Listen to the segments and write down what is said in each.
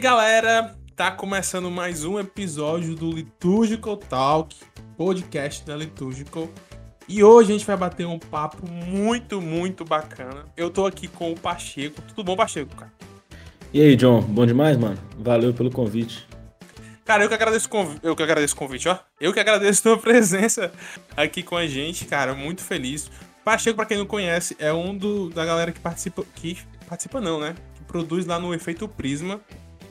galera, tá começando mais um episódio do Liturgical Talk, podcast da Liturgical. E hoje a gente vai bater um papo muito, muito bacana. Eu tô aqui com o Pacheco. Tudo bom, Pacheco, cara? E aí, John? Bom demais, mano? Valeu pelo convite. Cara, eu que agradeço o convite, eu que agradeço o convite, ó. Eu que agradeço a tua presença aqui com a gente, cara, muito feliz. Pacheco, para quem não conhece, é um do, da galera que participa, que participa não, né? Que produz lá no Efeito Prisma,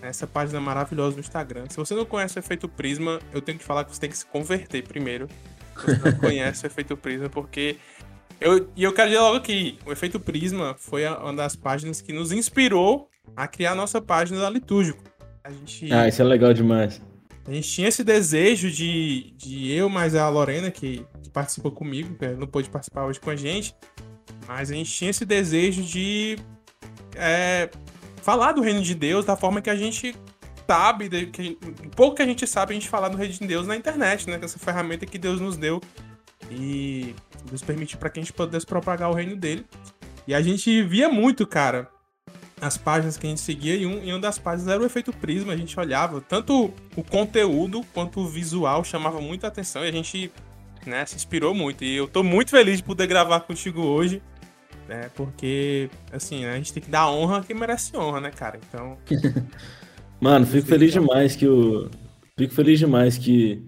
essa página maravilhosa no Instagram. Se você não conhece o Efeito Prisma, eu tenho que falar que você tem que se converter primeiro. Se você não conhece o Efeito Prisma, porque eu, e eu quero dizer logo aqui, o Efeito Prisma foi uma das páginas que nos inspirou a criar a nossa página da Litúrgico. A gente, ah, isso é legal demais. A gente tinha esse desejo de, de eu mais a Lorena, que, que participou comigo, que não pôde participar hoje com a gente, mas a gente tinha esse desejo de é, falar do reino de Deus da forma que a gente sabe, que pouco que a gente sabe, a gente falar do reino de Deus na internet, né? Com essa ferramenta que Deus nos deu e nos permitiu para que a gente pudesse propagar o reino dele. E a gente via muito, cara, as páginas que a gente seguia e, um, e uma das páginas era o efeito prisma. A gente olhava tanto o conteúdo quanto o visual chamava muita atenção e a gente né, se inspirou muito. E eu tô muito feliz de poder gravar contigo hoje, né? Porque, assim, a gente tem que dar honra a quem merece honra, né, cara? Então. Mano, fico feliz demais que o. Fico feliz demais que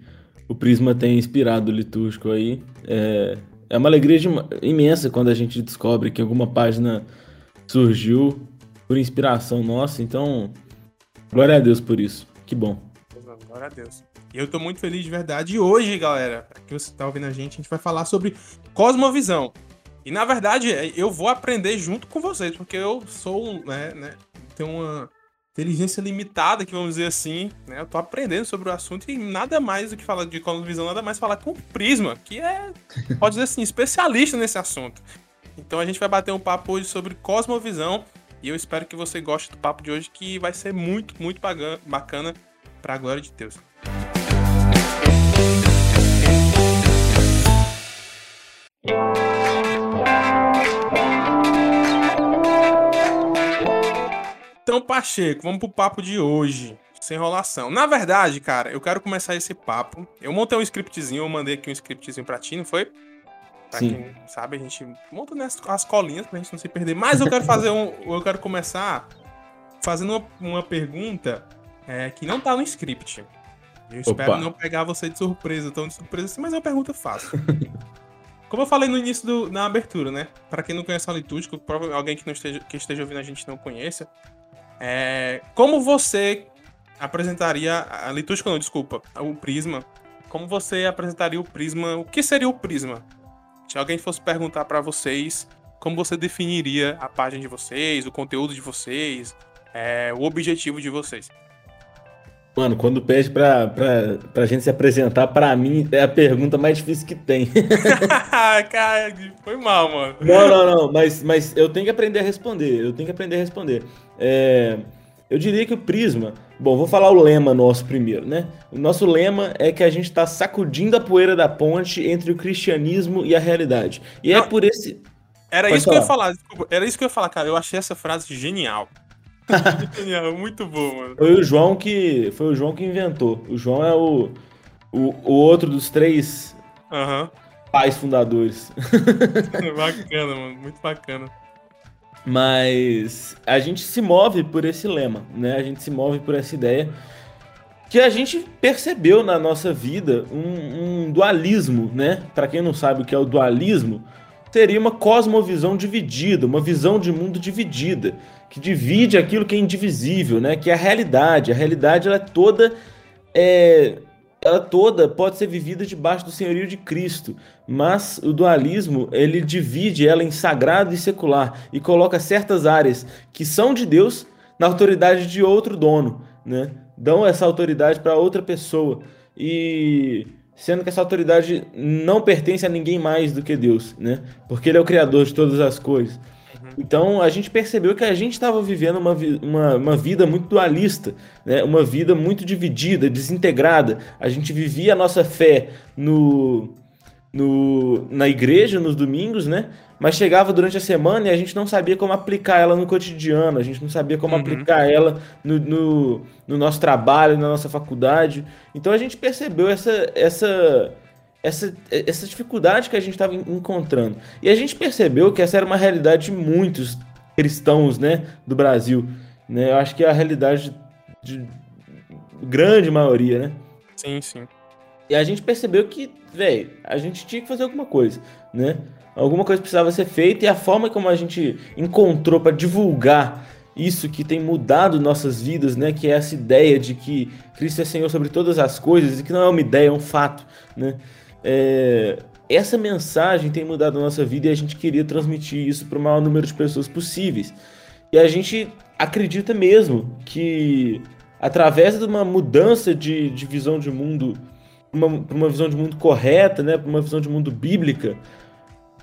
o Prisma tenha inspirado o litúrgico aí. É, é uma alegria de... imensa quando a gente descobre que alguma página surgiu por inspiração nossa. Então, glória a Deus por isso. Que bom. Glória a Deus. E eu tô muito feliz de verdade. E hoje, galera, que você tá ouvindo a gente, a gente vai falar sobre cosmovisão. E na verdade, eu vou aprender junto com vocês, porque eu sou, né, né, tenho uma inteligência limitada, que vamos dizer assim, né? Eu tô aprendendo sobre o assunto e nada mais do que falar de cosmovisão, nada mais falar com o Prisma, que é, pode dizer assim, especialista nesse assunto. Então a gente vai bater um papo hoje sobre cosmovisão e eu espero que você goste do papo de hoje, que vai ser muito, muito bacana para a glória de Deus. Então, Pacheco, vamos pro papo de hoje. Sem enrolação. Na verdade, cara, eu quero começar esse papo. Eu montei um scriptzinho, eu mandei aqui um scriptzinho pra ti, não foi? Pra Sim. quem sabe, a gente monta as colinhas pra gente não se perder. Mas eu quero fazer um. Eu quero começar fazendo uma, uma pergunta é, que não tá no script. Eu espero Opa. não pegar você de surpresa, tão de surpresa assim, mas é uma pergunta fácil. Como eu falei no início do, na abertura, né? Para quem não conhece a litúrgica, alguém que, não esteja, que esteja ouvindo a gente não conheça, é, como você apresentaria a litúrgica, não, desculpa, o prisma? Como você apresentaria o prisma? O que seria o prisma? Se alguém fosse perguntar para vocês como você definiria a página de vocês, o conteúdo de vocês, é, o objetivo de vocês. Mano, quando pede pra, pra, pra gente se apresentar, pra mim é a pergunta mais difícil que tem. Cara, foi mal, mano. Não, não, não, mas, mas eu tenho que aprender a responder. Eu tenho que aprender a responder. É, eu diria que o Prisma. Bom, vou falar o lema nosso primeiro, né? O nosso lema é que a gente está sacudindo a poeira da ponte entre o cristianismo e a realidade. E é Não, é por esse. Era Pode isso falar. que eu ia falar, desculpa. Era isso que eu ia falar, cara. Eu achei essa frase genial. genial, muito bom, mano. Foi o João que. Foi o João que inventou. O João é o. O, o outro dos três uhum. pais fundadores. bacana, mano. Muito bacana. Mas a gente se move por esse lema, né? A gente se move por essa ideia que a gente percebeu na nossa vida um, um dualismo, né? Para quem não sabe o que é o dualismo, seria uma cosmovisão dividida, uma visão de mundo dividida, que divide aquilo que é indivisível, né? Que é a realidade. A realidade ela é toda é, ela toda pode ser vivida debaixo do senhorio de Cristo, mas o dualismo ele divide ela em sagrado e secular e coloca certas áreas que são de Deus na autoridade de outro dono, né? Dão essa autoridade para outra pessoa e sendo que essa autoridade não pertence a ninguém mais do que Deus, né? Porque ele é o criador de todas as coisas. Então a gente percebeu que a gente estava vivendo uma, uma, uma, vida muito dualista, né? uma vida muito dividida, desintegrada. A gente vivia a nossa fé no, no, na igreja nos domingos, né? Mas chegava durante a semana e a gente não sabia como aplicar ela no cotidiano, a gente não sabia como uhum. aplicar ela no, no, no, nosso trabalho, na nossa faculdade. Então a gente percebeu essa, essa, essa, essa dificuldade que a gente estava encontrando. E a gente percebeu que essa era uma realidade de muitos cristãos né, do Brasil. Né? Eu acho que é a realidade de grande maioria, né? Sim, sim. E a gente percebeu que, velho, a gente tinha que fazer alguma coisa, né? Alguma coisa precisava ser feita e a forma como a gente encontrou para divulgar isso que tem mudado nossas vidas, né? Que é essa ideia de que Cristo é Senhor sobre todas as coisas e que não é uma ideia, é um fato, né? É... Essa mensagem tem mudado a nossa vida e a gente queria transmitir isso para o maior número de pessoas possíveis. E a gente acredita mesmo que através de uma mudança de, de visão de mundo uma, uma visão de mundo correta, né, para uma visão de mundo bíblica,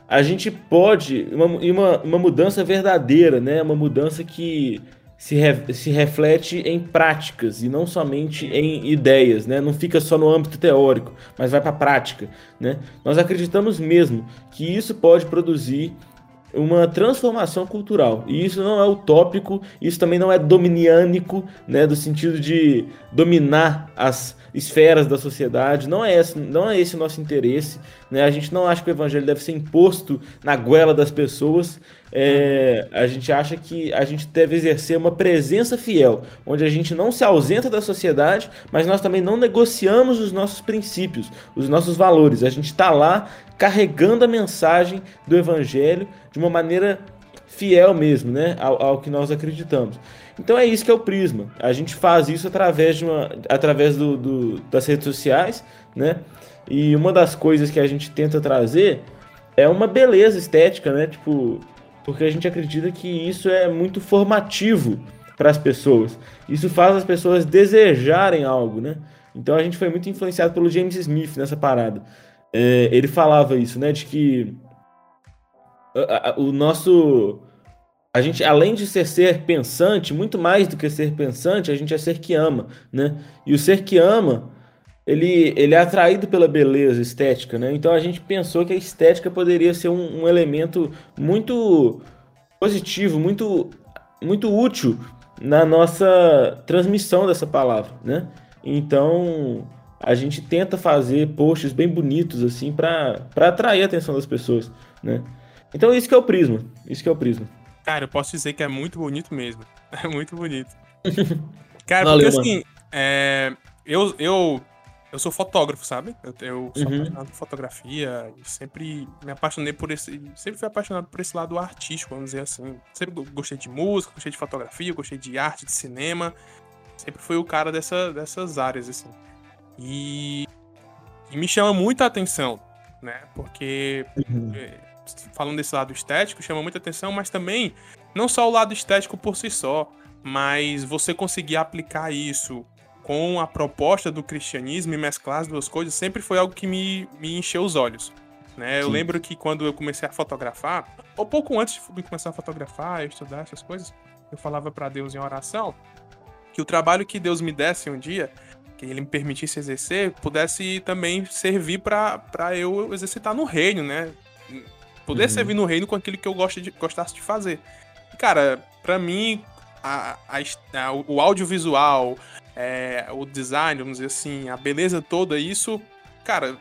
a gente pode, uma, uma, uma mudança verdadeira, né, uma mudança que se, re, se reflete em práticas e não somente em ideias, né? Não fica só no âmbito teórico, mas vai para a prática, né? Nós acreditamos mesmo que isso pode produzir uma transformação cultural. E isso não é utópico, isso também não é dominiânico, né, do sentido de dominar as esferas da sociedade. Não é esse, não é esse o nosso interesse. Né? A gente não acha que o evangelho deve ser imposto na goela das pessoas. É, a gente acha que a gente deve exercer uma presença fiel, onde a gente não se ausenta da sociedade, mas nós também não negociamos os nossos princípios, os nossos valores. A gente está lá carregando a mensagem do evangelho de uma maneira fiel mesmo, né, ao, ao, que nós acreditamos. Então é isso que é o Prisma. A gente faz isso através de uma, através do, do, das redes sociais, né? E uma das coisas que a gente tenta trazer é uma beleza estética, né? Tipo, porque a gente acredita que isso é muito formativo para as pessoas. Isso faz as pessoas desejarem algo, né? Então a gente foi muito influenciado pelo James Smith nessa parada. É, ele falava isso, né? De que o nosso a gente, além de ser ser pensante, muito mais do que ser pensante, a gente é ser que ama, né? E o ser que ama, ele, ele é atraído pela beleza estética, né? Então a gente pensou que a estética poderia ser um, um elemento muito positivo, muito, muito útil na nossa transmissão dessa palavra, né? Então a gente tenta fazer posts bem bonitos assim para atrair a atenção das pessoas, né? Então isso que é o prisma, isso que é o prisma. Cara, eu posso dizer que é muito bonito mesmo. É muito bonito. Cara, Valeu, porque assim, é, eu, eu, eu sou fotógrafo, sabe? Eu, eu sou uhum. apaixonado por fotografia e sempre me apaixonei por esse. Sempre fui apaixonado por esse lado artístico, vamos dizer assim. Sempre gostei de música, gostei de fotografia, gostei de arte, de cinema. Sempre fui o cara dessa, dessas áreas, assim. E, e me chama muita atenção, né? Porque. Uhum. É, falando desse lado estético, chama muita atenção, mas também não só o lado estético por si só, mas você conseguir aplicar isso com a proposta do cristianismo e mesclar as duas coisas sempre foi algo que me, me encheu os olhos. Né? Eu lembro que quando eu comecei a fotografar, ou pouco antes de começar a fotografar, estudar essas coisas, eu falava para Deus em oração que o trabalho que Deus me desse um dia, que ele me permitisse exercer, pudesse também servir para eu exercitar no reino, né? Poder uhum. servir no reino com aquilo que eu gosto de, gostasse de fazer. Cara, para mim, a, a, a, o audiovisual, é, o design, vamos dizer assim, a beleza toda, isso, cara,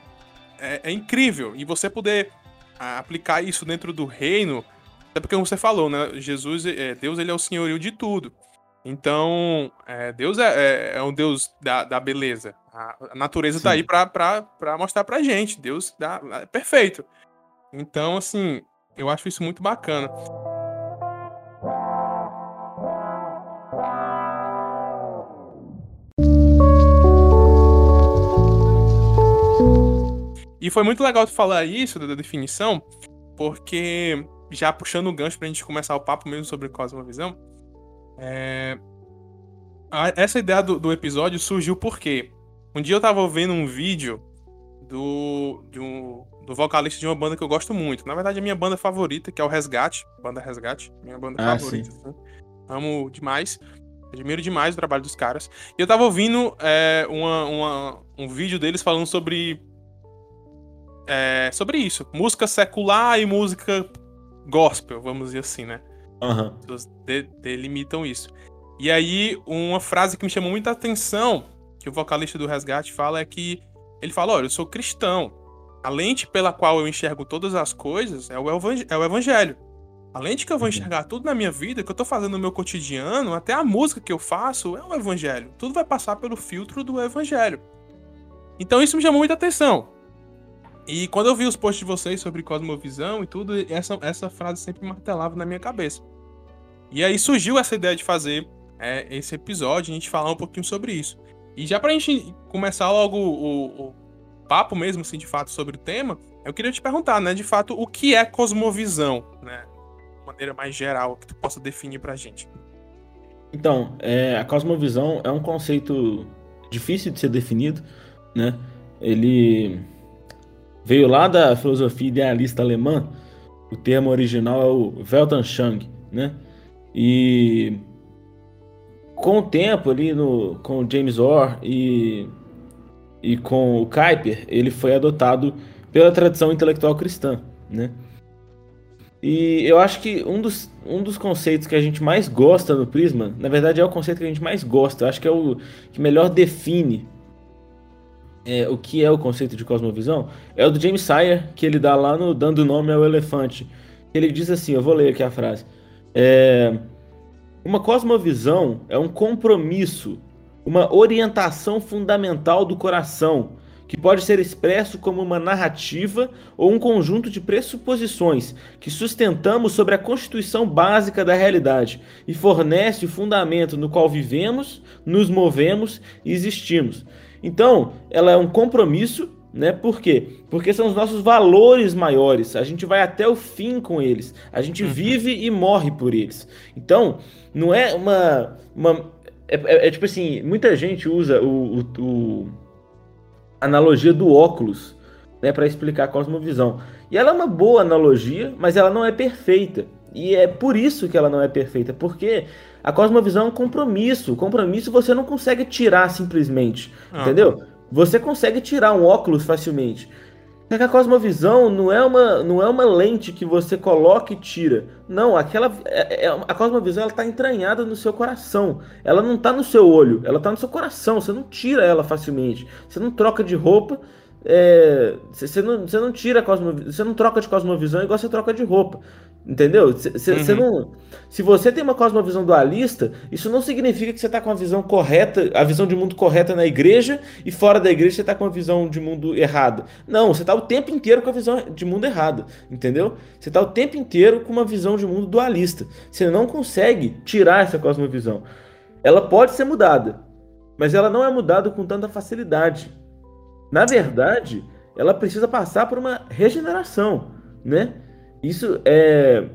é, é incrível. E você poder aplicar isso dentro do reino, é porque como você falou, né? Jesus, é, Deus, ele é o senhorio de tudo. Então, é, Deus é, é, é, um Deus da, da beleza. A, a natureza Sim. tá aí pra mostrar pra gente. Deus dá, é perfeito. Então, assim, eu acho isso muito bacana. E foi muito legal tu falar isso, da definição, porque já puxando o gancho pra gente começar o papo mesmo sobre Cosmovisão, é... essa ideia do, do, episódio surgiu porque um dia eu tava vendo um vídeo do, de um, do vocalista de uma banda que eu gosto muito. Na verdade, a minha banda favorita, que é o Resgate, banda Resgate, minha banda ah, favorita. Assim. Amo demais. Admiro demais o trabalho dos caras. E eu tava ouvindo é, uma, uma, um vídeo deles falando sobre é, sobre isso. Música secular e música gospel, vamos dizer assim, né? Uhum. De, delimitam isso. E aí, uma frase que me chamou muita atenção, que o vocalista do Resgate fala, é que ele fala: Olha, eu sou cristão. A lente pela qual eu enxergo todas as coisas é o, é o evangelho. A lente que eu vou uhum. enxergar tudo na minha vida, que eu tô fazendo no meu cotidiano, até a música que eu faço, é o evangelho. Tudo vai passar pelo filtro do evangelho. Então isso me chamou muita atenção. E quando eu vi os posts de vocês sobre cosmovisão e tudo, essa, essa frase sempre martelava na minha cabeça. E aí surgiu essa ideia de fazer é, esse episódio, a gente falar um pouquinho sobre isso. E já pra gente começar logo o, o papo mesmo, assim, de fato, sobre o tema, eu queria te perguntar, né, de fato, o que é cosmovisão, né? De maneira mais geral, que tu possa definir pra gente. Então, é, a cosmovisão é um conceito difícil de ser definido, né? Ele veio lá da filosofia idealista alemã. O termo original é o Weltanschauung, né? E com o tempo ali no com o James Orr e e com o Kuyper, ele foi adotado pela tradição intelectual cristã, né? E eu acho que um dos, um dos conceitos que a gente mais gosta no Prisma, na verdade é o conceito que a gente mais gosta, eu acho que é o que melhor define é, o que é o conceito de cosmovisão é o do James Sire, que ele dá lá no Dando Nome ao Elefante. Ele diz assim: eu vou ler aqui a frase. É, uma cosmovisão é um compromisso, uma orientação fundamental do coração, que pode ser expresso como uma narrativa ou um conjunto de pressuposições que sustentamos sobre a constituição básica da realidade e fornece o fundamento no qual vivemos, nos movemos e existimos. Então, ela é um compromisso, né? Por quê? Porque são os nossos valores maiores. A gente vai até o fim com eles. A gente uhum. vive e morre por eles. Então, não é uma. uma é, é, é tipo assim: muita gente usa o, o, o analogia do óculos né, para explicar a cosmovisão. E ela é uma boa analogia, mas ela não é perfeita. E é por isso que ela não é perfeita, porque a cosmovisão é um compromisso. O compromisso você não consegue tirar simplesmente. Ah. Entendeu? Você consegue tirar um óculos facilmente. Só que a cosmovisão não é uma, não é uma lente que você coloca e tira. Não, aquela é, é, a cosmovisão ela está entranhada no seu coração. Ela não está no seu olho, ela está no seu coração. Você não tira ela facilmente. Você não troca de roupa. É, você, não, você não tira a cosmovisão, você não troca de cosmovisão igual você troca de roupa. Entendeu? Uhum. não, se você tem uma cosmovisão dualista, isso não significa que você está com a visão correta, a visão de mundo correta na igreja e fora da igreja você está com a visão de mundo errada. Não, você está o tempo inteiro com a visão de mundo errada, entendeu? Você está o tempo inteiro com uma visão de mundo dualista. Você não consegue tirar essa cosmovisão. Ela pode ser mudada, mas ela não é mudada com tanta facilidade. Na verdade, ela precisa passar por uma regeneração, né? Isso é.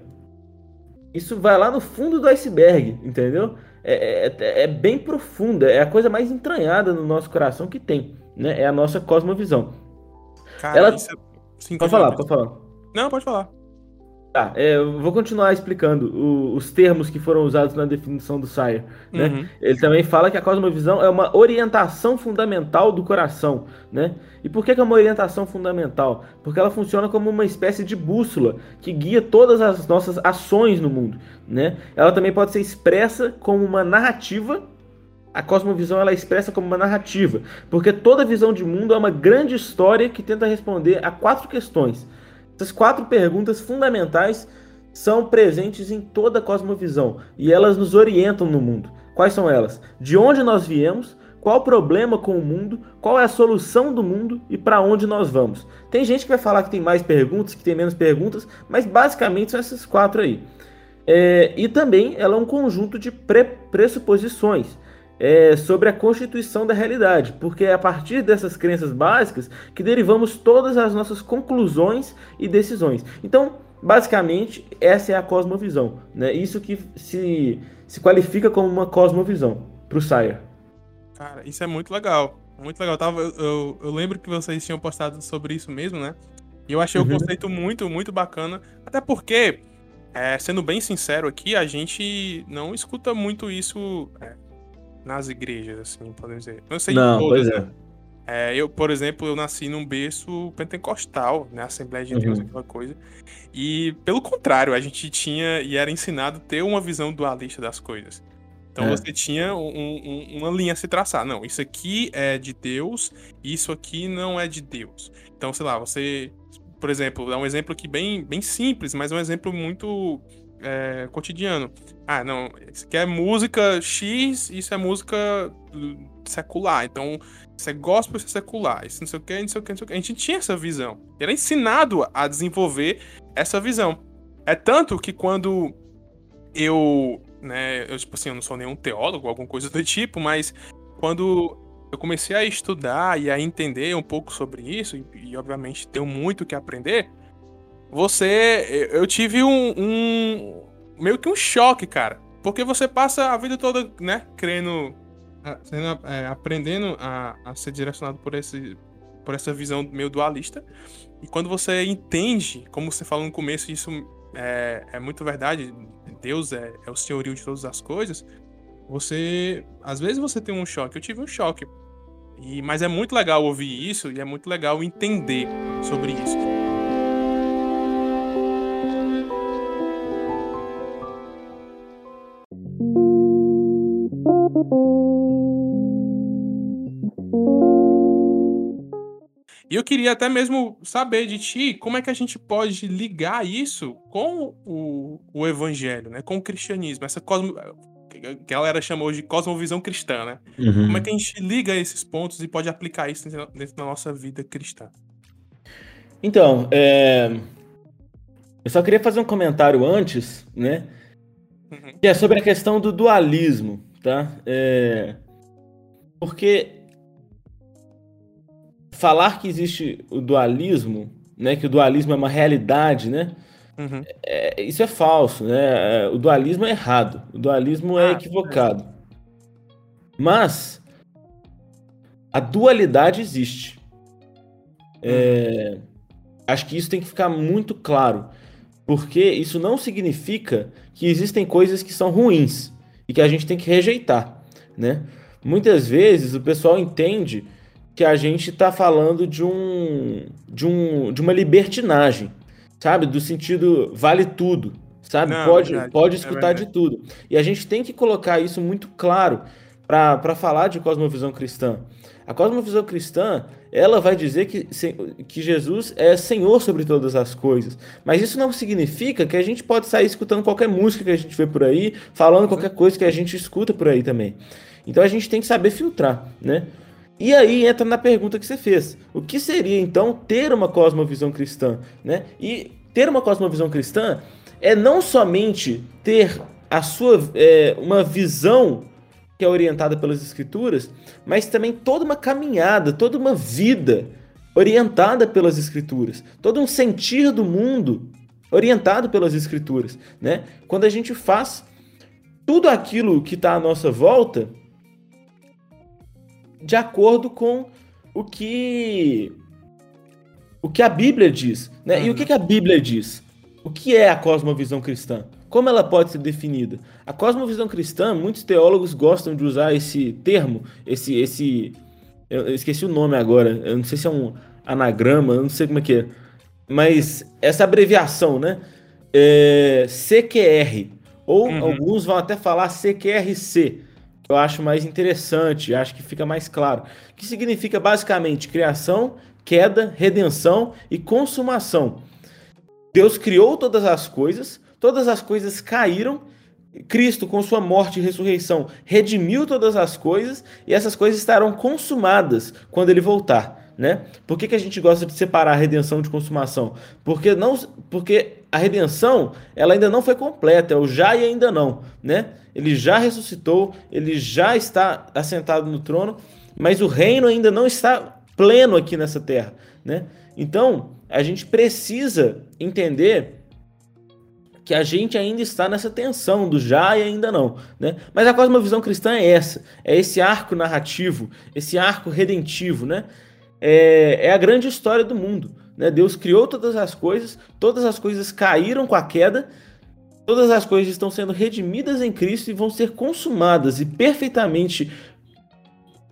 Isso vai lá no fundo do iceberg, entendeu? É, é, é, é bem profunda, é a coisa mais entranhada no nosso coração que tem, né? É a nossa cosmovisão. Cara, Ela... Isso... É Sim, pode falar, pode falar. Não, pode falar. Tá, é, eu vou continuar explicando o, os termos que foram usados na definição do Sire. Né? Uhum. Ele também fala que a cosmovisão é uma orientação fundamental do coração. Né? E por que, que é uma orientação fundamental? Porque ela funciona como uma espécie de bússola que guia todas as nossas ações no mundo. Né? Ela também pode ser expressa como uma narrativa a cosmovisão ela é expressa como uma narrativa, porque toda visão de mundo é uma grande história que tenta responder a quatro questões: essas quatro perguntas fundamentais são presentes em toda a cosmovisão e elas nos orientam no mundo. Quais são elas? De onde nós viemos? Qual o problema com o mundo? Qual é a solução do mundo e para onde nós vamos? Tem gente que vai falar que tem mais perguntas, que tem menos perguntas, mas basicamente são essas quatro aí. É, e também ela é um conjunto de pressuposições é, sobre a constituição da realidade, porque é a partir dessas crenças básicas que derivamos todas as nossas conclusões e decisões. Então, basicamente, essa é a cosmovisão. Né? Isso que se, se qualifica como uma cosmovisão para o Sire. Cara, isso é muito legal. Muito legal. Eu, tava, eu, eu, lembro que vocês tinham postado sobre isso mesmo, né? E eu achei uhum. o conceito muito, muito bacana. Até porque, é, sendo bem sincero aqui, a gente não escuta muito isso é, nas igrejas, assim, podemos dizer. Não sei Não, todas, pois é. Né? É, eu, por exemplo, eu nasci num berço pentecostal, né? Assembleia de Deus, uhum. aquela coisa. E, pelo contrário, a gente tinha e era ensinado ter uma visão dualista das coisas. Então é. você tinha um, um, uma linha a se traçar. Não, isso aqui é de Deus, isso aqui não é de Deus. Então, sei lá, você, por exemplo, dá um exemplo aqui bem, bem simples, mas um exemplo muito é, cotidiano. Ah, não, isso aqui é música X, isso é música secular. Então, isso é gospel, isso é secular. Isso não sei o que, não sei o que, não sei o que. A gente tinha essa visão. Era ensinado a desenvolver essa visão. É tanto que quando eu, né, eu, tipo assim, eu não sou nenhum teólogo, alguma coisa do tipo, mas quando eu comecei a estudar e a entender um pouco sobre isso, e, e obviamente tenho muito que aprender, você. Eu tive um, um. meio que um choque, cara. Porque você passa a vida toda, né, crendo. Sendo, é, aprendendo a, a ser direcionado por, esse, por essa visão meio dualista. E quando você entende, como você falou no começo, isso é, é muito verdade. Deus é, é o senhorio de todas as coisas. Você. Às vezes você tem um choque. Eu tive um choque. E, mas é muito legal ouvir isso e é muito legal entender sobre isso. E até mesmo saber de ti como é que a gente pode ligar isso com o, o evangelho, né? Com o cristianismo, essa cosmo, que a galera chamou de cosmovisão cristã, né? Uhum. Como é que a gente liga esses pontos e pode aplicar isso dentro da nossa vida cristã? Então, é... eu só queria fazer um comentário antes, né? Uhum. Que é sobre a questão do dualismo, tá? É... Porque falar que existe o dualismo, né, que o dualismo é uma realidade, né, uhum. é, isso é falso, né? É, o dualismo é errado, o dualismo é ah, equivocado. Mas a dualidade existe. É, acho que isso tem que ficar muito claro, porque isso não significa que existem coisas que são ruins e que a gente tem que rejeitar, né? Muitas vezes o pessoal entende que a gente está falando de um, de um de uma libertinagem, sabe? Do sentido vale tudo, sabe? Não, pode verdade, pode é escutar é de tudo. E a gente tem que colocar isso muito claro para falar de cosmovisão cristã. A cosmovisão cristã, ela vai dizer que, que Jesus é Senhor sobre todas as coisas. Mas isso não significa que a gente pode sair escutando qualquer música que a gente vê por aí, falando qualquer coisa que a gente escuta por aí também. Então a gente tem que saber filtrar, né? E aí entra na pergunta que você fez. O que seria então ter uma cosmovisão cristã? Né? E ter uma cosmovisão cristã é não somente ter a sua é, uma visão que é orientada pelas escrituras, mas também toda uma caminhada, toda uma vida orientada pelas escrituras, todo um sentir do mundo orientado pelas escrituras, né? Quando a gente faz tudo aquilo que está à nossa volta de acordo com o que o que a Bíblia diz, né? Uhum. E o que, que a Bíblia diz? O que é a cosmovisão cristã? Como ela pode ser definida? A cosmovisão cristã, muitos teólogos gostam de usar esse termo, esse esse eu esqueci o nome agora, eu não sei se é um anagrama, eu não sei como é que é, mas essa abreviação, né? É CQR, ou uhum. alguns vão até falar CQRC, eu acho mais interessante, acho que fica mais claro. Que significa basicamente criação, queda, redenção e consumação. Deus criou todas as coisas, todas as coisas caíram. Cristo, com sua morte e ressurreição, redimiu todas as coisas e essas coisas estarão consumadas quando ele voltar. Né? Por que, que a gente gosta de separar redenção de consumação? Porque não, porque a redenção ela ainda não foi completa, é o já e ainda não, né? ele já ressuscitou, ele já está assentado no trono, mas o reino ainda não está pleno aqui nessa terra, né? Então, a gente precisa entender que a gente ainda está nessa tensão do já e ainda não, né? Mas a cosmovisão cristã é essa, é esse arco narrativo, esse arco redentivo, né? É, é a grande história do mundo, né? Deus criou todas as coisas, todas as coisas caíram com a queda, Todas as coisas estão sendo redimidas em Cristo e vão ser consumadas e perfeitamente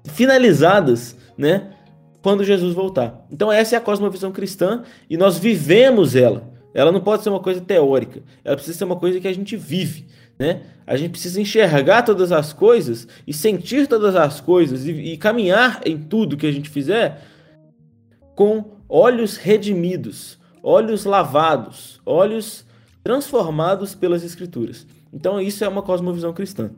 finalizadas, né? quando Jesus voltar. Então essa é a cosmovisão cristã e nós vivemos ela. Ela não pode ser uma coisa teórica, ela precisa ser uma coisa que a gente vive. Né? A gente precisa enxergar todas as coisas e sentir todas as coisas e, e caminhar em tudo que a gente fizer com olhos redimidos, olhos lavados, olhos transformados pelas escrituras. Então isso é uma cosmovisão cristã.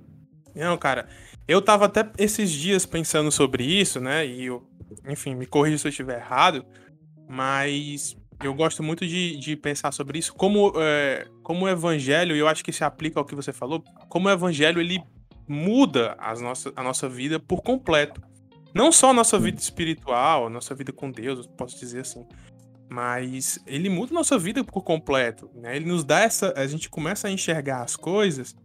Não, cara, eu tava até esses dias pensando sobre isso, né? E eu, enfim, me corrija se eu estiver errado, mas eu gosto muito de, de pensar sobre isso como, é, como o evangelho, e eu acho que se aplica ao que você falou, como o evangelho ele muda as nossa, a nossa vida por completo. Não só a nossa vida espiritual, a nossa vida com Deus, posso dizer assim. Mas ele muda a nossa vida por completo. Né? Ele nos dá essa. A gente começa a enxergar as coisas,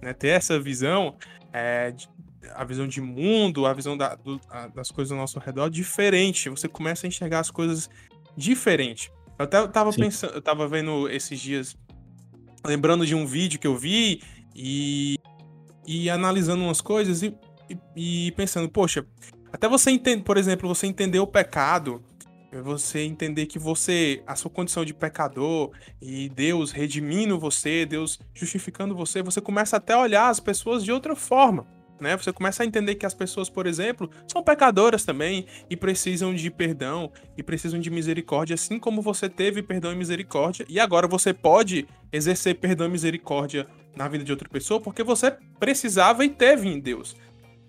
né? ter essa visão, é, a visão de mundo, a visão da, do, a, das coisas ao nosso redor diferente. Você começa a enxergar as coisas diferente. Eu até tava Sim. pensando, eu tava vendo esses dias, lembrando de um vídeo que eu vi e, e analisando umas coisas e, e, e pensando, poxa, até você entender, por exemplo, você entender o pecado, você entender que você, a sua condição de pecador e Deus redimindo você, Deus justificando você, você começa até a olhar as pessoas de outra forma né? Você começa a entender que as pessoas, por exemplo, são pecadoras também e precisam de perdão e precisam de misericórdia, assim como você teve perdão e misericórdia, e agora você pode exercer perdão e misericórdia na vida de outra pessoa porque você precisava e teve em Deus.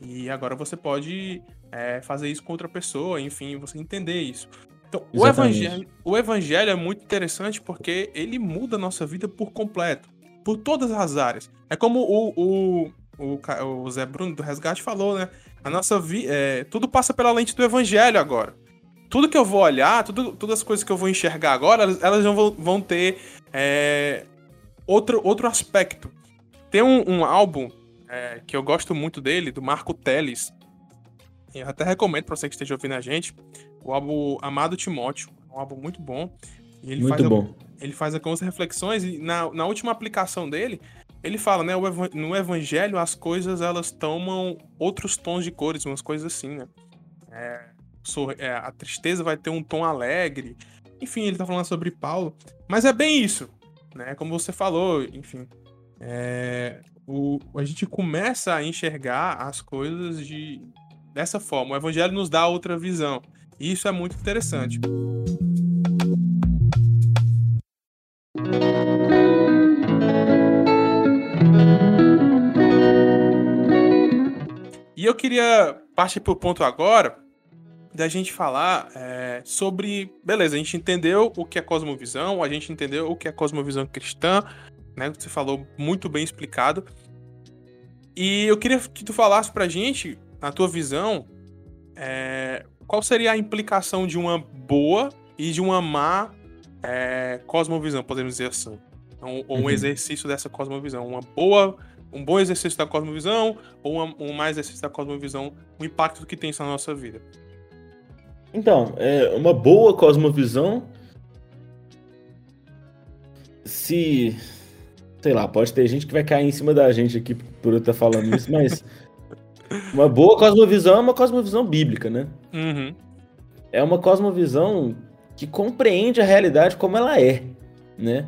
E agora você pode é, fazer isso com outra pessoa, enfim, você entender isso. Então, o evangelho, o evangelho é muito interessante porque ele muda a nossa vida por completo, por todas as áreas. É como o, o o, o Zé Bruno do Resgate falou, né? A nossa vida. É, tudo passa pela lente do evangelho agora. Tudo que eu vou olhar, tudo, todas as coisas que eu vou enxergar agora, elas, elas vão, vão ter é, outro, outro aspecto. Tem um, um álbum é, que eu gosto muito dele, do Marco Teles. Eu até recomendo para você que esteja ouvindo a gente. O álbum Amado Timóteo. Um álbum muito bom. E ele muito faz bom. Ele faz algumas reflexões e na, na última aplicação dele, ele fala, né? No evangelho as coisas elas tomam outros tons de cores, umas coisas assim, né? É, é, a tristeza vai ter um tom alegre. Enfim, ele tá falando sobre Paulo. Mas é bem isso, né? Como você falou, enfim. É, o, a gente começa a enxergar as coisas de, dessa forma. O evangelho nos dá outra visão. E isso é muito interessante. E eu queria partir para o ponto agora da gente falar é, sobre. Beleza, a gente entendeu o que é cosmovisão, a gente entendeu o que é cosmovisão cristã, né? Você falou muito bem explicado. E eu queria que tu falasse pra gente, na tua visão, é, qual seria a implicação de uma boa e de uma má é, cosmovisão, podemos dizer assim. Ou um, um uhum. exercício dessa cosmovisão. Uma boa um bom exercício da cosmovisão ou um, um mais exercício da cosmovisão, o impacto que tem isso na nossa vida? Então, é uma boa cosmovisão se sei lá, pode ter gente que vai cair em cima da gente aqui por eu estar falando isso, mas uma boa cosmovisão é uma cosmovisão bíblica, né? Uhum. É uma cosmovisão que compreende a realidade como ela é, né?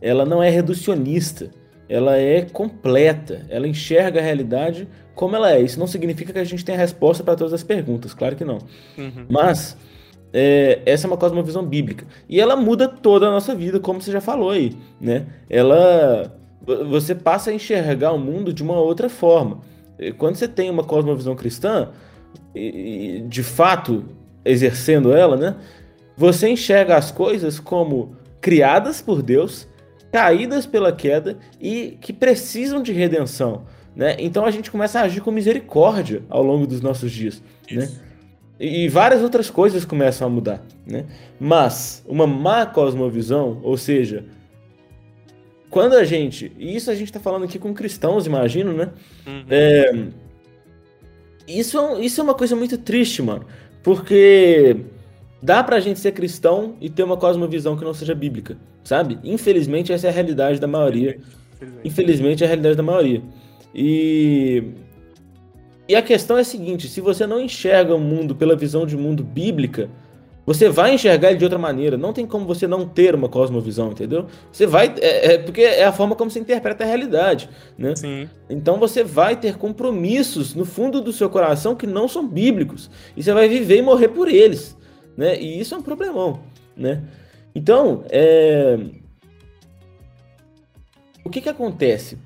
Ela não é reducionista ela é completa, ela enxerga a realidade como ela é. Isso não significa que a gente tenha resposta para todas as perguntas, claro que não. Uhum. Mas é, essa é uma cosmovisão bíblica. E ela muda toda a nossa vida, como você já falou aí, né? Ela você passa a enxergar o mundo de uma outra forma. Quando você tem uma cosmovisão cristã, de fato exercendo ela, né? Você enxerga as coisas como criadas por Deus, caídas pela queda e que precisam de redenção. Né? Então a gente começa a agir com misericórdia ao longo dos nossos dias. Né? E várias outras coisas começam a mudar. Né? Mas uma má cosmovisão, ou seja, quando a gente. E isso a gente está falando aqui com cristãos, imagino, né? Uhum. É, isso, é isso é uma coisa muito triste, mano. Porque dá pra gente ser cristão e ter uma cosmovisão que não seja bíblica sabe? Infelizmente, essa é a realidade da maioria. Infelizmente, é a realidade da maioria. E E a questão é a seguinte: se você não enxerga o mundo pela visão de mundo bíblica, você vai enxergar ele de outra maneira. Não tem como você não ter uma cosmovisão, entendeu? Você vai. É, é, porque é a forma como você interpreta a realidade, né? Sim. Então você vai ter compromissos no fundo do seu coração que não são bíblicos. E você vai viver e morrer por eles, né? E isso é um problemão, né? Então, é... o que que acontece?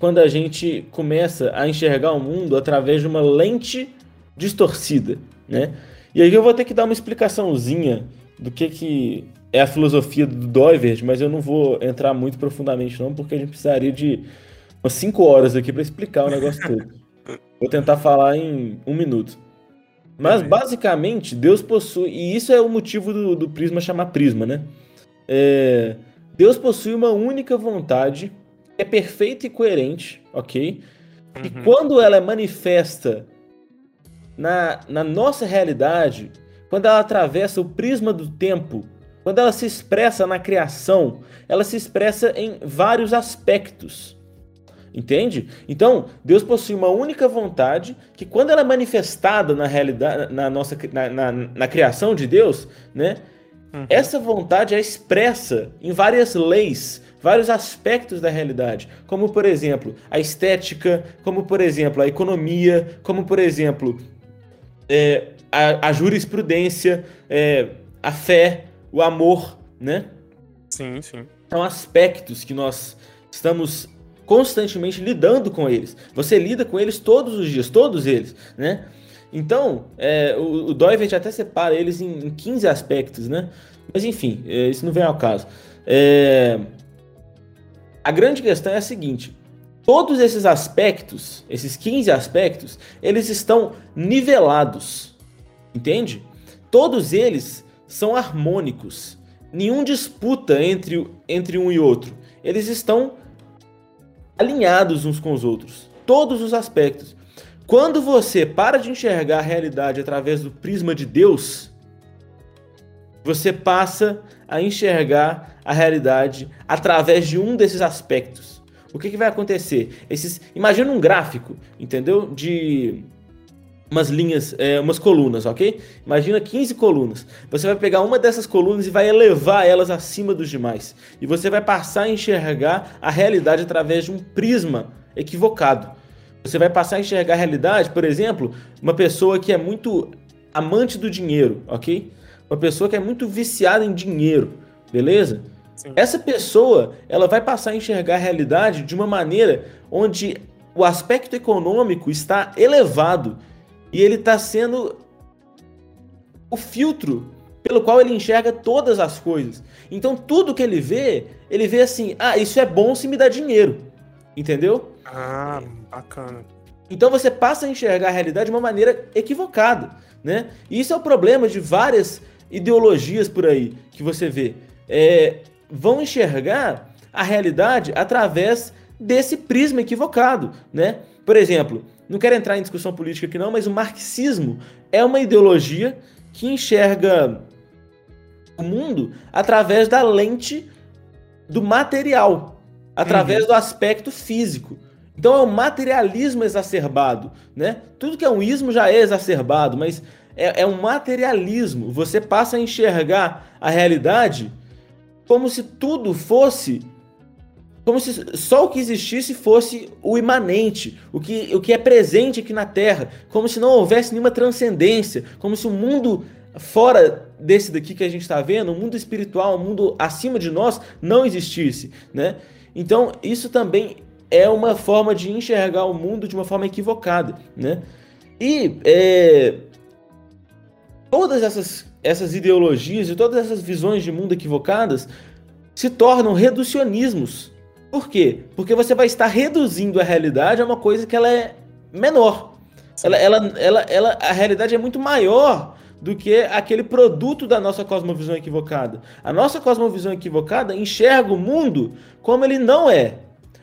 quando a gente começa a enxergar o mundo através de uma lente distorcida, né? E aí eu vou ter que dar uma explicaçãozinha do que, que é a filosofia do Doivert, mas eu não vou entrar muito profundamente não, porque a gente precisaria de umas 5 horas aqui para explicar o negócio todo. Vou tentar falar em um minuto. Mas basicamente, Deus possui, e isso é o motivo do, do prisma chamar prisma, né? É, Deus possui uma única vontade é perfeita e coerente, ok? Uhum. E quando ela é manifesta na, na nossa realidade, quando ela atravessa o prisma do tempo, quando ela se expressa na criação, ela se expressa em vários aspectos. Entende? Então, Deus possui uma única vontade que, quando ela é manifestada na realidade, na nossa na, na, na criação de Deus, né? Uhum. Essa vontade é expressa em várias leis, vários aspectos da realidade, como por exemplo a estética, como por exemplo a economia, como por exemplo é, a, a, jurisprudência, é, a fé, o amor, né? Sim, sim. São aspectos que nós estamos constantemente lidando com eles. Você lida com eles todos os dias, todos eles, né? Então, é, o, o Doivert até separa eles em, em 15 aspectos, né? Mas enfim, é, isso não vem ao caso. É, a grande questão é a seguinte: todos esses aspectos, esses 15 aspectos, eles estão nivelados. Entende? Todos eles são harmônicos. Nenhum disputa entre, entre um e outro. Eles estão alinhados uns com os outros. Todos os aspectos. Quando você para de enxergar a realidade através do prisma de Deus, você passa a enxergar a realidade através de um desses aspectos. O que, que vai acontecer? Esses, imagina um gráfico, entendeu? De umas linhas, é, umas colunas, ok? Imagina 15 colunas. Você vai pegar uma dessas colunas e vai elevar elas acima dos demais. E você vai passar a enxergar a realidade através de um prisma equivocado. Você vai passar a enxergar a realidade, por exemplo, uma pessoa que é muito amante do dinheiro, ok? uma pessoa que é muito viciada em dinheiro, beleza? Sim. Essa pessoa, ela vai passar a enxergar a realidade de uma maneira onde o aspecto econômico está elevado e ele está sendo o filtro pelo qual ele enxerga todas as coisas. Então tudo que ele vê, ele vê assim: ah, isso é bom se me dá dinheiro. Entendeu? Ah, bacana. Então você passa a enxergar a realidade de uma maneira equivocada, né? E isso é o problema de várias ideologias por aí que você vê é, vão enxergar a realidade através desse prisma equivocado, né? Por exemplo, não quero entrar em discussão política aqui não, mas o marxismo é uma ideologia que enxerga o mundo através da lente do material, através uhum. do aspecto físico. Então é o materialismo exacerbado, né? Tudo que é um ismo já é exacerbado, mas é, é um materialismo. Você passa a enxergar a realidade como se tudo fosse como se só o que existisse fosse o imanente, o que, o que é presente aqui na Terra, como se não houvesse nenhuma transcendência, como se o mundo fora desse daqui que a gente está vendo, o mundo espiritual, o mundo acima de nós, não existisse, né? Então isso também é uma forma de enxergar o mundo de uma forma equivocada, né? E é, todas essas, essas ideologias e todas essas visões de mundo equivocadas se tornam reducionismos. Por quê? Porque você vai estar reduzindo a realidade a uma coisa que ela é menor. Ela, ela, ela, ela, a realidade é muito maior do que aquele produto da nossa cosmovisão equivocada. A nossa cosmovisão equivocada enxerga o mundo como ele não é.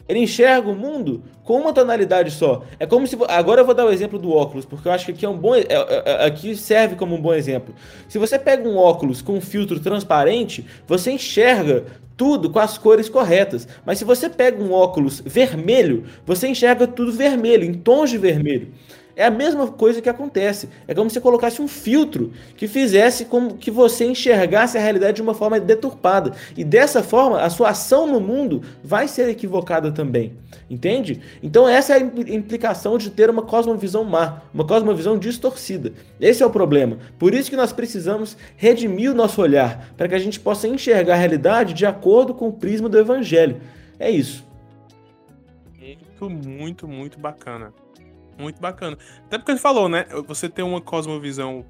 Ele enxerga o mundo com uma tonalidade só. É como se. Agora eu vou dar o exemplo do óculos, porque eu acho que aqui é um bom. É, é, é, aqui serve como um bom exemplo. Se você pega um óculos com um filtro transparente, você enxerga tudo com as cores corretas. Mas se você pega um óculos vermelho, você enxerga tudo vermelho, em tons de vermelho. É a mesma coisa que acontece. É como se colocasse um filtro que fizesse com que você enxergasse a realidade de uma forma deturpada. E dessa forma, a sua ação no mundo vai ser equivocada também. Entende? Então, essa é a implicação de ter uma cosmovisão má, uma cosmovisão distorcida. Esse é o problema. Por isso que nós precisamos redimir o nosso olhar, para que a gente possa enxergar a realidade de acordo com o prisma do evangelho. É isso. Muito, muito, muito bacana. Muito bacana. Até porque ele falou, né? Você tem uma cosmovisão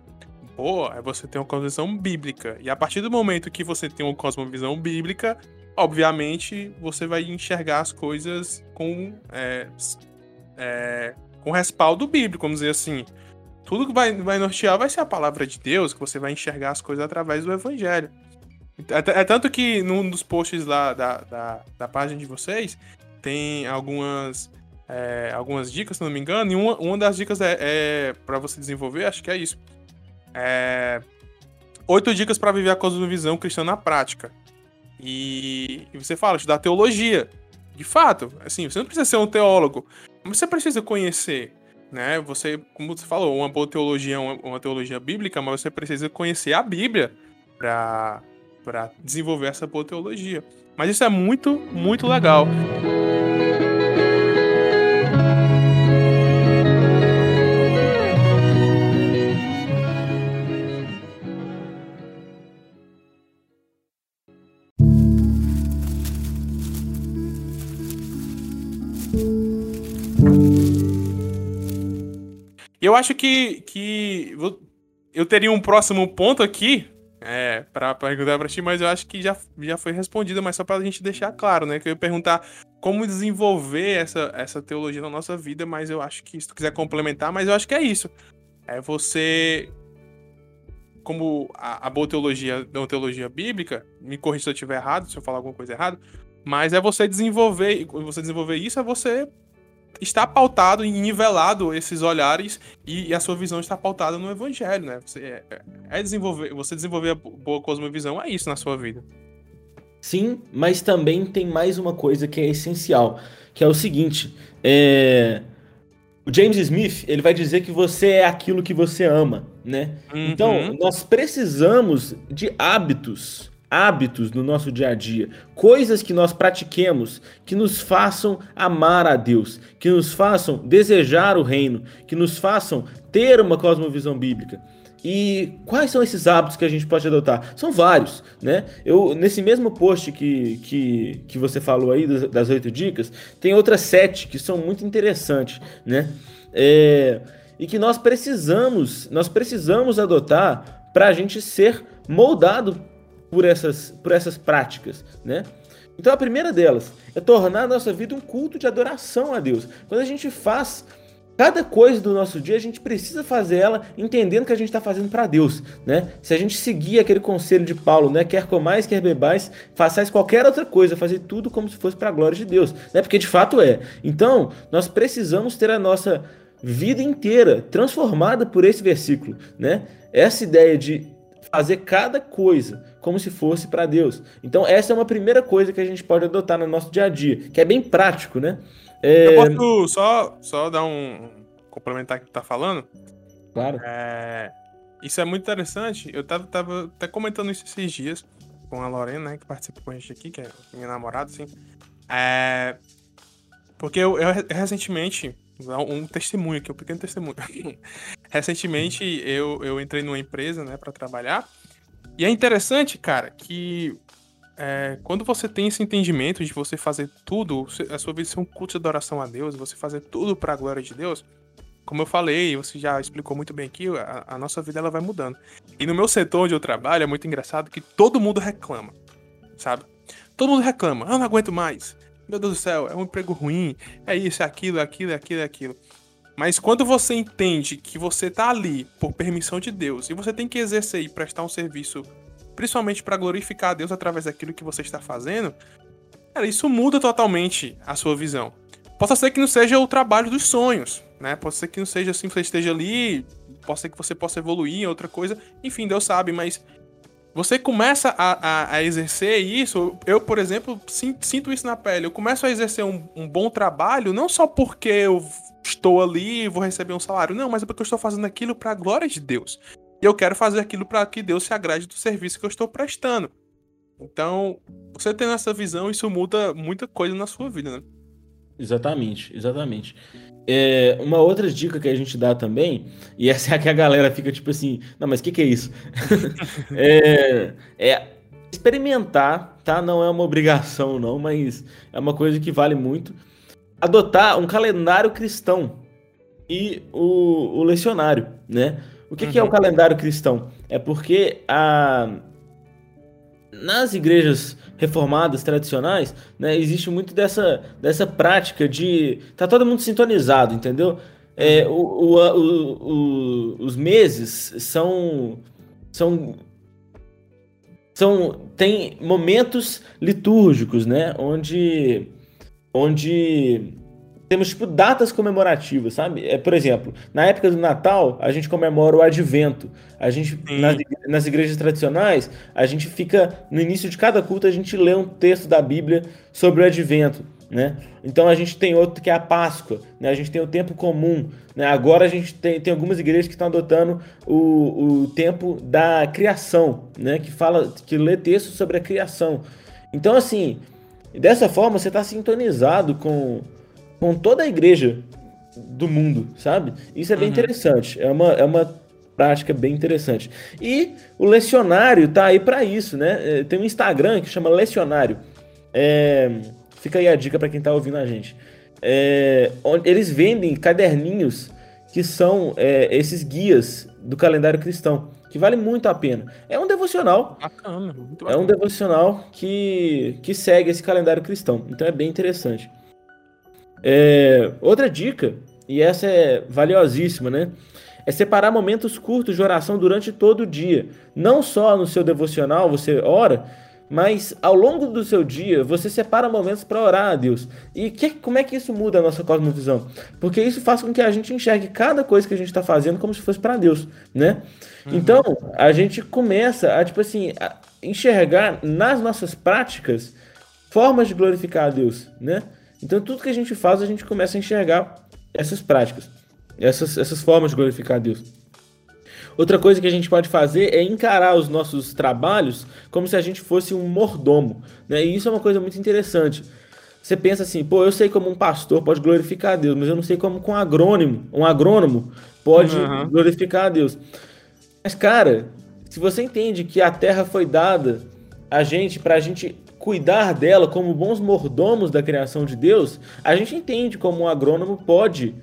boa, é você tem uma cosmovisão bíblica. E a partir do momento que você tem uma cosmovisão bíblica, obviamente você vai enxergar as coisas com, é, é, com respaldo bíblico, vamos dizer assim. Tudo que vai, vai nortear vai ser a palavra de Deus, que você vai enxergar as coisas através do evangelho. É, é tanto que num dos posts lá da, da, da página de vocês, tem algumas é, algumas dicas, se não me engano, e uma, uma das dicas é, é para você desenvolver, acho que é isso. É, oito dicas para viver a cosmovisão cristã na prática. E, e você fala, estudar teologia. De fato, assim, você não precisa ser um teólogo, mas você precisa conhecer, né? Você, como você falou, uma boa teologia é uma, uma teologia bíblica, mas você precisa conhecer a Bíblia para para desenvolver essa boa teologia. Mas isso é muito, muito legal. Eu acho que, que eu teria um próximo ponto aqui é, para perguntar para ti, mas eu acho que já, já foi respondido, mas só para a gente deixar claro, né? Que eu ia perguntar como desenvolver essa, essa teologia na nossa vida, mas eu acho que se tu quiser complementar, mas eu acho que é isso. É você, como a, a boa teologia, não teologia bíblica, me corrija se eu estiver errado, se eu falar alguma coisa errada, mas é você desenvolver, você desenvolver isso, é você está pautado e nivelado esses olhares e, e, a sua visão está pautada no evangelho, né? Você é, é desenvolver, você desenvolver a boa cosmovisão é isso na sua vida. Sim, mas também tem mais uma coisa que é essencial, que é o seguinte, é... o James Smith ele vai dizer que você é aquilo que você ama, né? Uhum. Então nós precisamos de hábitos hábitos no nosso dia a dia, coisas que nós pratiquemos que nos façam amar a Deus, que nos façam desejar o reino, que nos façam ter uma cosmovisão bíblica. E quais são esses hábitos que a gente pode adotar? São vários, né? Eu nesse mesmo post que, que, que você falou aí das oito dicas, tem outras sete que são muito interessantes, né? É, e que nós precisamos, nós precisamos adotar para a gente ser moldado por essas, por essas práticas, né? Então a primeira delas é tornar a nossa vida um culto de adoração a Deus. Quando a gente faz cada coisa do nosso dia, a gente precisa fazer ela entendendo que a gente está fazendo para Deus, né? Se a gente seguir aquele conselho de Paulo, né? Quer comais, quer bebais, façais qualquer outra coisa, fazer tudo como se fosse para a glória de Deus, né? Porque de fato é. Então, nós precisamos ter a nossa vida inteira transformada por esse versículo, né? Essa ideia de fazer cada coisa como se fosse para Deus. Então, essa é uma primeira coisa que a gente pode adotar no nosso dia a dia, que é bem prático, né? É... Eu posso só, só dar um. complementar o que tu tá falando? Claro. É... Isso é muito interessante. Eu tava, tava até comentando isso esses dias com a Lorena, né, que participa com a gente aqui, que é minha namorada, assim. É... Porque eu, eu recentemente um testemunho aqui, um pequeno testemunho. Recentemente eu, eu entrei numa empresa, né, para trabalhar. E é interessante, cara, que é, quando você tem esse entendimento de você fazer tudo, a sua vida ser um culto de adoração a Deus, você fazer tudo para a glória de Deus, como eu falei, você já explicou muito bem aqui, a, a, nossa vida ela vai mudando. E no meu setor onde eu trabalho é muito engraçado que todo mundo reclama, sabe? Todo mundo reclama, ah, não aguento mais. Meu Deus do céu, é um emprego ruim, é isso, é aquilo, é aquilo, é aquilo, é aquilo. Mas quando você entende que você tá ali por permissão de Deus e você tem que exercer e prestar um serviço, principalmente para glorificar a Deus através daquilo que você está fazendo, Cara, isso muda totalmente a sua visão. Possa ser que não seja o trabalho dos sonhos, né? Pode ser que não seja assim, você esteja ali, pode ser que você possa evoluir em outra coisa. Enfim, Deus sabe, mas você começa a, a, a exercer isso. Eu, por exemplo, sinto, isso na pele. Eu começo a exercer um, um, bom trabalho, não só porque eu estou ali e vou receber um salário, não, mas é porque eu estou fazendo aquilo para a glória de Deus. E eu quero fazer aquilo para que Deus se agrade do serviço que eu estou prestando. Então, você tendo essa visão, isso muda muita coisa na sua vida, né? Exatamente, exatamente. É, uma outra dica que a gente dá também, e essa é a que a galera fica tipo assim, não, mas o que, que é isso? é, é, experimentar, tá? Não é uma obrigação, não, mas é uma coisa que vale muito. Adotar um calendário cristão e o, o lecionário, né? O que, uhum. que é o uhum. calendário cristão? É porque a, nas igrejas reformadas tradicionais, né, existe muito dessa, dessa prática de tá todo mundo sintonizado, entendeu? É, o, o, o, os meses são são são tem momentos litúrgicos, né, onde onde temos tipo datas comemorativas, sabe? É, por exemplo, na época do Natal, a gente comemora o Advento. A gente nas, nas, igrejas tradicionais, a gente fica no início de cada culto a gente lê um texto da Bíblia sobre o Advento, né? Então a gente tem outro que é a Páscoa, né? A gente tem o tempo comum, né? Agora a gente tem, tem algumas igrejas que estão adotando o, o tempo da criação, né? Que fala que lê texto sobre a criação. Então assim, dessa forma você está sintonizado com com toda a igreja do mundo, sabe? Isso é bem uhum. interessante. É uma, é uma prática bem interessante. E o lecionário tá aí para isso, né? É, tem um Instagram que chama Lecionário. É, fica aí a dica para quem tá ouvindo a gente. É, eles vendem caderninhos que são é, esses guias do calendário cristão, que vale muito a pena. É um devocional. Bacana, bacana. É um devocional que, que segue esse calendário cristão. Então é bem interessante. É, outra dica, e essa é valiosíssima, né? É separar momentos curtos de oração durante todo o dia. Não só no seu devocional você ora, mas ao longo do seu dia você separa momentos para orar a Deus. E que, como é que isso muda a nossa cosmovisão? Porque isso faz com que a gente enxergue cada coisa que a gente está fazendo como se fosse para Deus, né? Uhum. Então a gente começa a tipo assim a enxergar nas nossas práticas formas de glorificar a Deus, né? Então, tudo que a gente faz, a gente começa a enxergar essas práticas, essas, essas formas de glorificar a Deus. Outra coisa que a gente pode fazer é encarar os nossos trabalhos como se a gente fosse um mordomo. Né? E isso é uma coisa muito interessante. Você pensa assim, pô, eu sei como um pastor pode glorificar a Deus, mas eu não sei como com um agrônomo, um agrônomo pode uhum. glorificar a Deus. Mas, cara, se você entende que a terra foi dada a gente para a gente cuidar dela como bons mordomos da criação de Deus, a gente entende como um agrônomo pode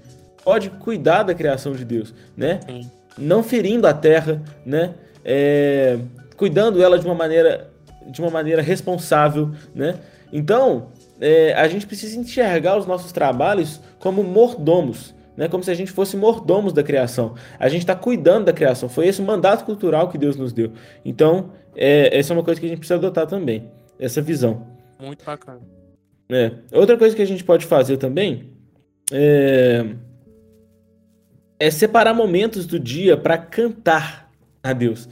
pode cuidar da criação de Deus, né? Sim. Não ferindo a terra, né? É, cuidando ela de uma maneira de uma maneira responsável, né? Então, é, a gente precisa enxergar os nossos trabalhos como mordomos, né? Como se a gente fosse mordomos da criação. A gente está cuidando da criação. Foi esse o mandato cultural que Deus nos deu. Então, é, essa é uma coisa que a gente precisa adotar também essa visão. Muito bacana. É. Outra coisa que a gente pode fazer também é, é separar momentos do dia para cantar a Deus.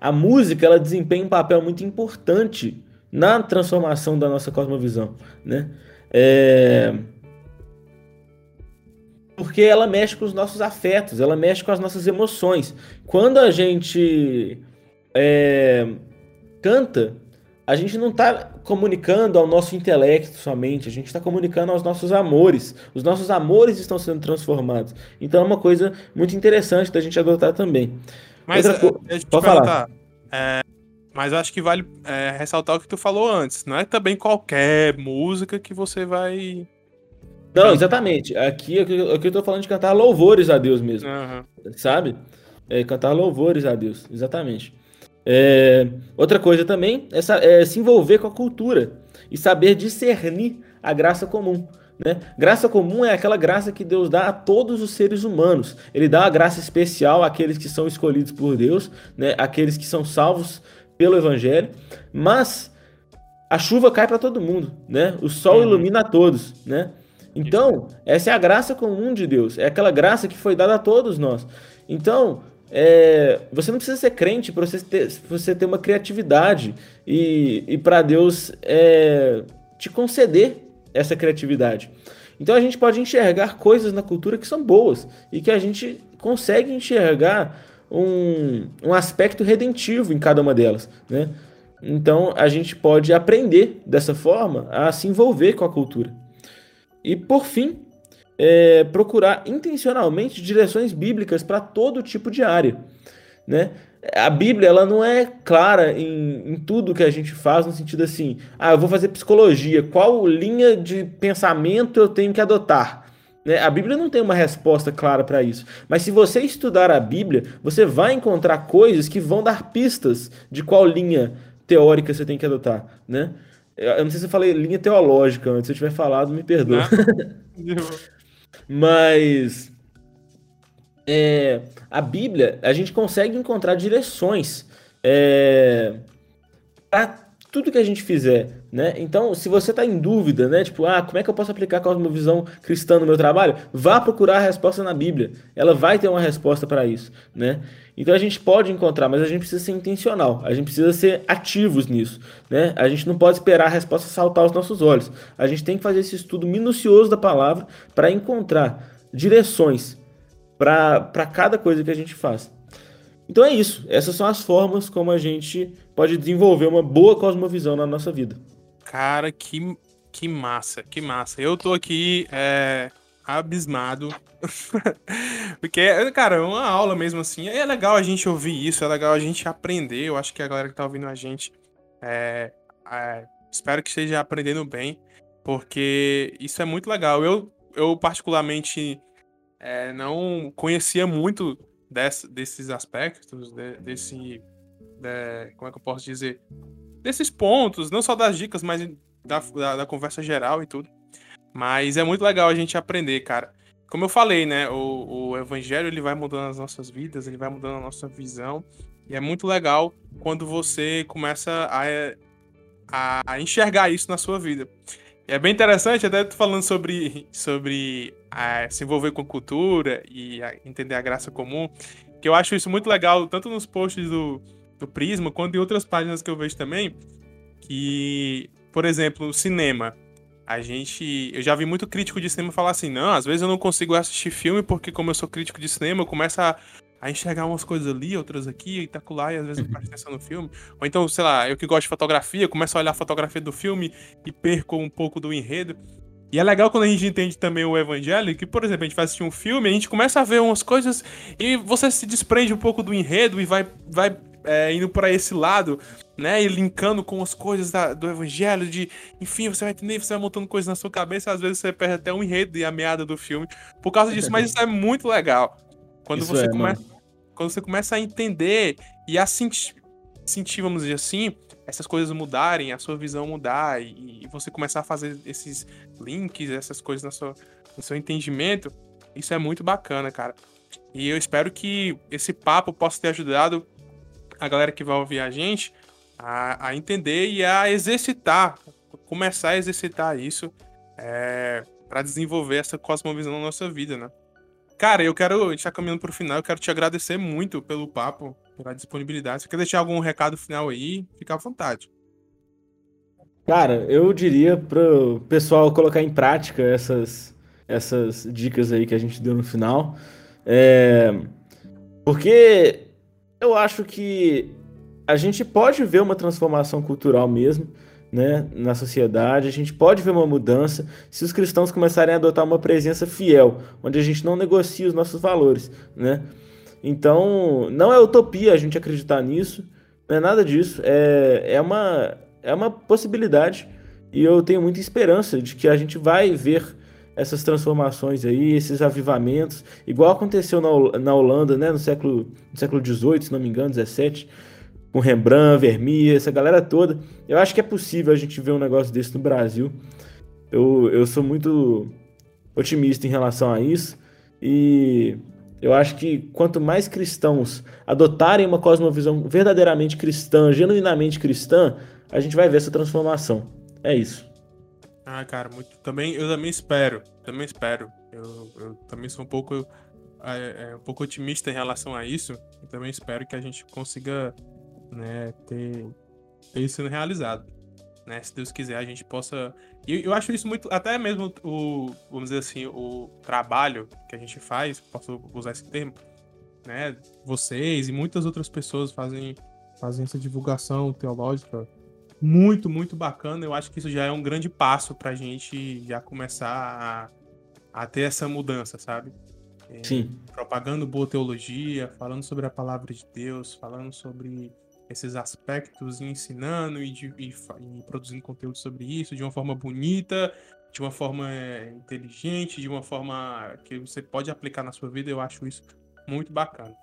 A música ela desempenha um papel muito importante na transformação da nossa cosmovisão, né? É... Porque ela mexe com os nossos afetos, ela mexe com as nossas emoções. Quando a gente é... canta, a gente não está comunicando ao nosso intelecto somente, a gente está comunicando aos nossos amores. Os nossos amores estão sendo transformados. Então é uma coisa muito interessante da gente adotar também. Mas Outra co... deixa eu Pode falar. É, mas acho que vale é, ressaltar o que tu falou antes. Não é também qualquer música que você vai. Não, exatamente. Aqui, aqui eu estou falando de cantar louvores a Deus mesmo. Uhum. Sabe? É, cantar louvores a Deus, exatamente. É, outra coisa também é, é, se envolver com a cultura e saber discernir a graça comum. Né? Graça comum é aquela graça que Deus dá a todos os seres humanos. Ele dá a graça especial àqueles que são escolhidos por Deus, né? aqueles que são salvos pelo Evangelho. Mas a chuva cai para todo mundo, né? O sol uhum. ilumina a todos, né? Então, essa é a graça comum de Deus, é aquela graça que foi dada a todos nós. Então, é, você não precisa ser crente para você ter, você ter uma criatividade e, e para Deus é, te conceder essa criatividade. Então a gente pode enxergar coisas na cultura que são boas e que a gente consegue enxergar um, um aspecto redentivo em cada uma delas, né? Então a gente pode aprender dessa forma a se envolver com a cultura. E por fim, é, procurar intencionalmente direções bíblicas para todo tipo de área, né? A Bíblia ela não é clara em, em tudo que a gente faz no sentido assim, ah, eu vou fazer psicologia, qual linha de pensamento eu tenho que adotar? Né? A Bíblia não tem uma resposta clara para isso. Mas se você estudar a Bíblia, você vai encontrar coisas que vão dar pistas de qual linha teórica você tem que adotar, né? Eu não sei se eu falei linha teológica antes, se eu tiver falado, me perdoa. Mas é, a Bíblia, a gente consegue encontrar direções é, para tudo que a gente fizer, né? Então, se você está em dúvida, né? Tipo, ah, como é que eu posso aplicar a cosmovisão cristã no meu trabalho? Vá procurar a resposta na Bíblia. Ela vai ter uma resposta para isso, né? Então a gente pode encontrar, mas a gente precisa ser intencional. A gente precisa ser ativos nisso, né? A gente não pode esperar a resposta saltar aos nossos olhos. A gente tem que fazer esse estudo minucioso da palavra para encontrar direções para cada coisa que a gente faz. Então é isso. Essas são as formas como a gente pode desenvolver uma boa cosmovisão na nossa vida. Cara, que, que massa, que massa. Eu tô aqui é, abismado. Porque, cara, é uma aula mesmo assim. É legal a gente ouvir isso, é legal a gente aprender. Eu acho que a galera que tá ouvindo a gente é, é, espero que esteja aprendendo bem, porque isso é muito legal. Eu, eu particularmente, é, não conhecia muito desse, desses aspectos, de, desse é, como é que eu posso dizer? Desses pontos, não só das dicas, mas da, da, da, conversa geral e tudo. Mas é muito legal a gente aprender, cara. Como eu falei, né? O, o evangelho ele vai mudando as nossas vidas, ele vai mudando a nossa visão. E é muito legal quando você começa a, a enxergar isso na sua vida. É bem interessante, até tô falando sobre, sobre a, se envolver com cultura e a, entender a graça comum, que eu acho isso muito legal, tanto nos posts do, do Prisma, quanto em outras páginas que eu vejo também, que, por exemplo, o cinema. A gente. Eu já vi muito crítico de cinema falar assim: não, às vezes eu não consigo assistir filme porque, como eu sou crítico de cinema, eu começo a, a enxergar umas coisas ali, outras aqui, e tacular, e às vezes eu presto atenção no filme. Ou então, sei lá, eu que gosto de fotografia, começo a olhar a fotografia do filme e perco um pouco do enredo. E é legal quando a gente entende também o evangelho, que, por exemplo, a gente vai assistir um filme, a gente começa a ver umas coisas e você se desprende um pouco do enredo e vai, vai é, indo para esse lado, né? E linkando com as coisas da, do evangelho, de enfim, você vai entender, você vai montando coisas na sua cabeça, às vezes você perde até o enredo e a meada do filme por causa disso, mas isso é muito legal. Quando isso você é, começa. Mano. Quando você começa a entender e a sentir, sentir, vamos dizer assim, essas coisas mudarem, a sua visão mudar e, e você começar a fazer esses links, essas coisas na sua, no seu entendimento, isso é muito bacana, cara. E eu espero que esse papo possa ter ajudado a galera que vai ouvir a gente a, a entender e a exercitar, começar a exercitar isso é, para desenvolver essa cosmovisão na nossa vida, né? Cara, eu quero, a gente tá caminhando pro final, eu quero te agradecer muito pelo papo, pela disponibilidade. Você quer deixar algum recado final aí? Fica à vontade. Cara, eu diria pro pessoal colocar em prática essas, essas dicas aí que a gente deu no final. É, porque eu acho que a gente pode ver uma transformação cultural mesmo, né, na sociedade, a gente pode ver uma mudança se os cristãos começarem a adotar uma presença fiel, onde a gente não negocia os nossos valores, né? Então, não é utopia a gente acreditar nisso, não é nada disso, é, é, uma, é uma possibilidade e eu tenho muita esperança de que a gente vai ver essas transformações aí, esses avivamentos, igual aconteceu na, na Holanda, né, no século, no século XVIII, se não me engano, XVII, com Rembrandt, Vermeer, essa galera toda. Eu acho que é possível a gente ver um negócio desse no Brasil. Eu, eu sou muito otimista em relação a isso e eu acho que quanto mais cristãos adotarem uma cosmovisão verdadeiramente cristã, genuinamente cristã, a gente vai ver essa transformação. É isso. Ah, cara, muito. Também, eu também espero. Também espero. Eu, eu também sou um pouco, é, é, um pouco otimista em relação a isso. Eu também espero que a gente consiga né, ter, ter isso sendo realizado. Né? Se Deus quiser, a gente possa. E eu acho isso muito. Até mesmo o, vamos dizer assim, o trabalho que a gente faz, posso usar esse termo, né? Vocês e muitas outras pessoas fazem, fazem essa divulgação teológica muito, muito bacana. Eu acho que isso já é um grande passo para a gente já começar a, a, ter essa mudança, sabe? É, Sim. Propagando boa teologia, falando sobre a palavra de Deus, falando sobre esses aspectos, e ensinando e, de, e, e produzindo conteúdo sobre isso de uma forma bonita, de uma forma é, inteligente, de uma forma que você pode aplicar na sua vida. Eu acho isso muito bacana.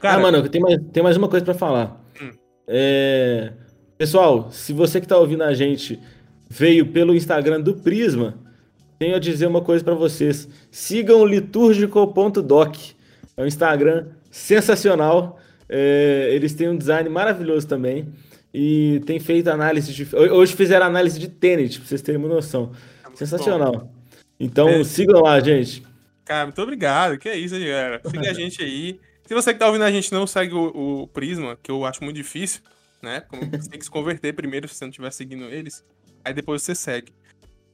Cara, ah, mano, tem mais, tem mais uma coisa para falar. Hum. É Pessoal, se você que está ouvindo a gente veio pelo Instagram do Prisma, tenho a dizer uma coisa para vocês. Sigam litúrgico.doc. É um Instagram sensacional. É, eles têm um design maravilhoso também. E tem feito análise de. Hoje fizeram análise de tênis, pra vocês terem uma noção. É sensacional. Bom. Então é. sigam lá, gente. Cara, muito obrigado. Que é isso, galera. Siga a gente aí. Se você que tá ouvindo a gente não segue o, o Prisma, que eu acho muito difícil, né? Como você tem que se converter primeiro se você não estiver seguindo eles. Aí depois você segue.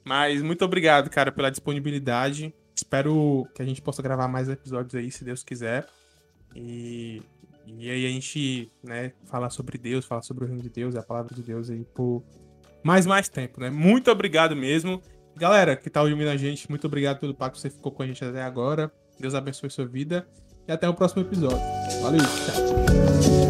Mas muito obrigado, cara, pela disponibilidade. Espero que a gente possa gravar mais episódios aí, se Deus quiser. E, e aí a gente, né, falar sobre Deus, falar sobre o reino de Deus, a palavra de Deus aí por mais mais tempo, né? Muito obrigado mesmo. Galera que tá ouvindo a gente, muito obrigado pelo papo que você ficou com a gente até agora. Deus abençoe sua vida e até o próximo episódio. Valeu, tchau.